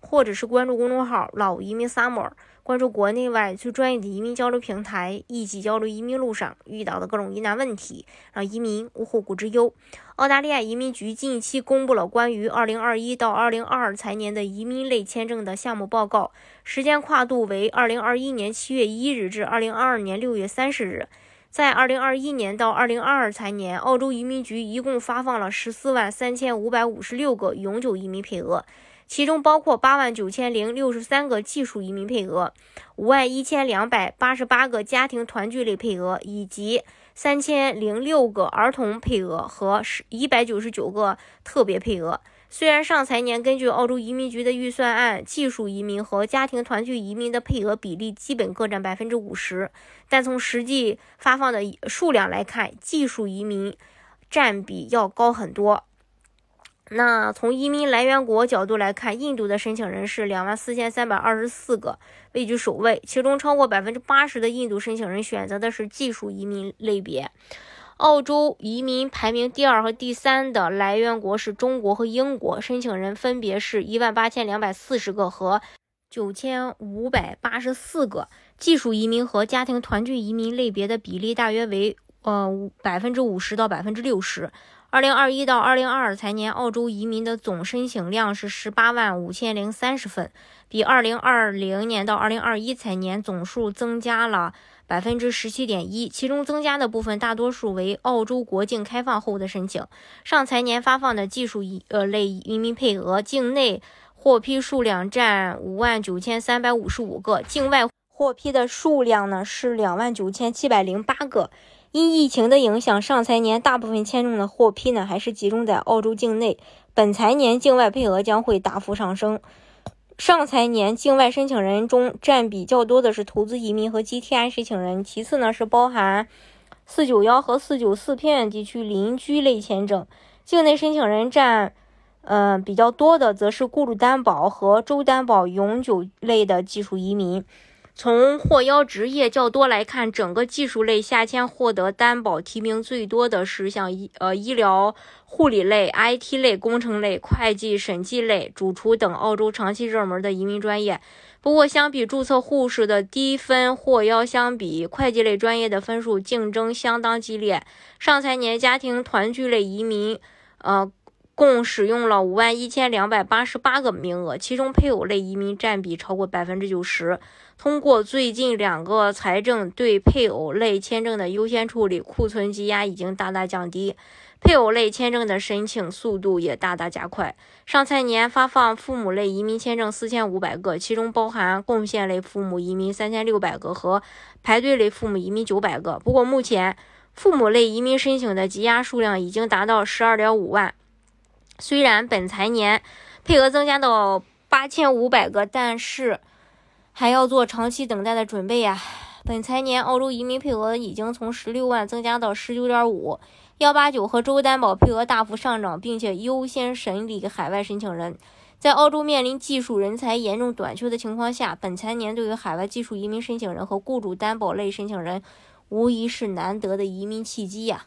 或者是关注公众号“老移民 Summer”。关注国内外最专业的移民交流平台，一起交流移民路上遇到的各种疑难问题，让移民无后顾之忧。澳大利亚移民局近期公布了关于2021到2022财年的移民类签证的项目报告，时间跨度为2021年7月1日至2022年6月30日。在2021年到2022财年，澳洲移民局一共发放了14万3556个永久移民配额。其中包括八万九千零六十三个技术移民配额，五万一千两百八十八个家庭团聚类配额，以及三千零六个儿童配额和十一百九十九个特别配额。虽然上财年根据澳洲移民局的预算，案技术移民和家庭团聚移民的配额比例基本各占百分之五十，但从实际发放的数量来看，技术移民占比要高很多。那从移民来源国角度来看，印度的申请人是两万四千三百二十四个，位居首位。其中超过百分之八十的印度申请人选择的是技术移民类别。澳洲移民排名第二和第三的来源国是中国和英国，申请人分别是一万八千两百四十个和九千五百八十四个。技术移民和家庭团聚移民类别的比例大约为呃百分之五十到百分之六十。二零二一到二零二二财年，澳洲移民的总申请量是十八万五千零三十份，比二零二零年到二零二一财年总数增加了百分之十七点一。其中增加的部分大多数为澳洲国境开放后的申请。上财年发放的技术移呃类移民配额，境内获批数量占五万九千三百五十五个，境外获批的数量呢是两万九千七百零八个。因疫情的影响，上财年大部分签证的获批呢，还是集中在澳洲境内。本财年境外配额将会大幅上升。上财年境外申请人中占比较多的是投资移民和 GTI 申请人，其次呢是包含四九幺和四九四偏远地区邻居类签证。境内申请人占嗯比较多的，则是雇主担保和州担保永久类的技术移民。从获邀职业较多来看，整个技术类下签获得担保提名最多的是像医呃医疗护理类、IT 类、工程类、会计审计类、主厨等澳洲长期热门的移民专业。不过，相比注册护士的低分获邀相比，会计类专业的分数竞争相当激烈。上财年家庭团聚类移民，呃。共使用了五万一千两百八十八个名额，其中配偶类移民占比超过百分之九十。通过最近两个财政对配偶类签证的优先处理，库存积压已经大大降低，配偶类签证的申请速度也大大加快。上财年发放父母类移民签证四千五百个，其中包含贡献类父母移民三千六百个和排队类父母移民九百个。不过，目前父母类移民申请的积压数量已经达到十二点五万。虽然本财年配额增加到八千五百个，但是还要做长期等待的准备呀。本财年澳洲移民配额已经从十六万增加到十九点五，幺八九和州担保配额大幅上涨，并且优先审理海外申请人。在澳洲面临技术人才严重短缺的情况下，本财年对于海外技术移民申请人和雇主担保类申请人，无疑是难得的移民契机呀。